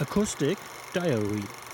Acoustic Diary.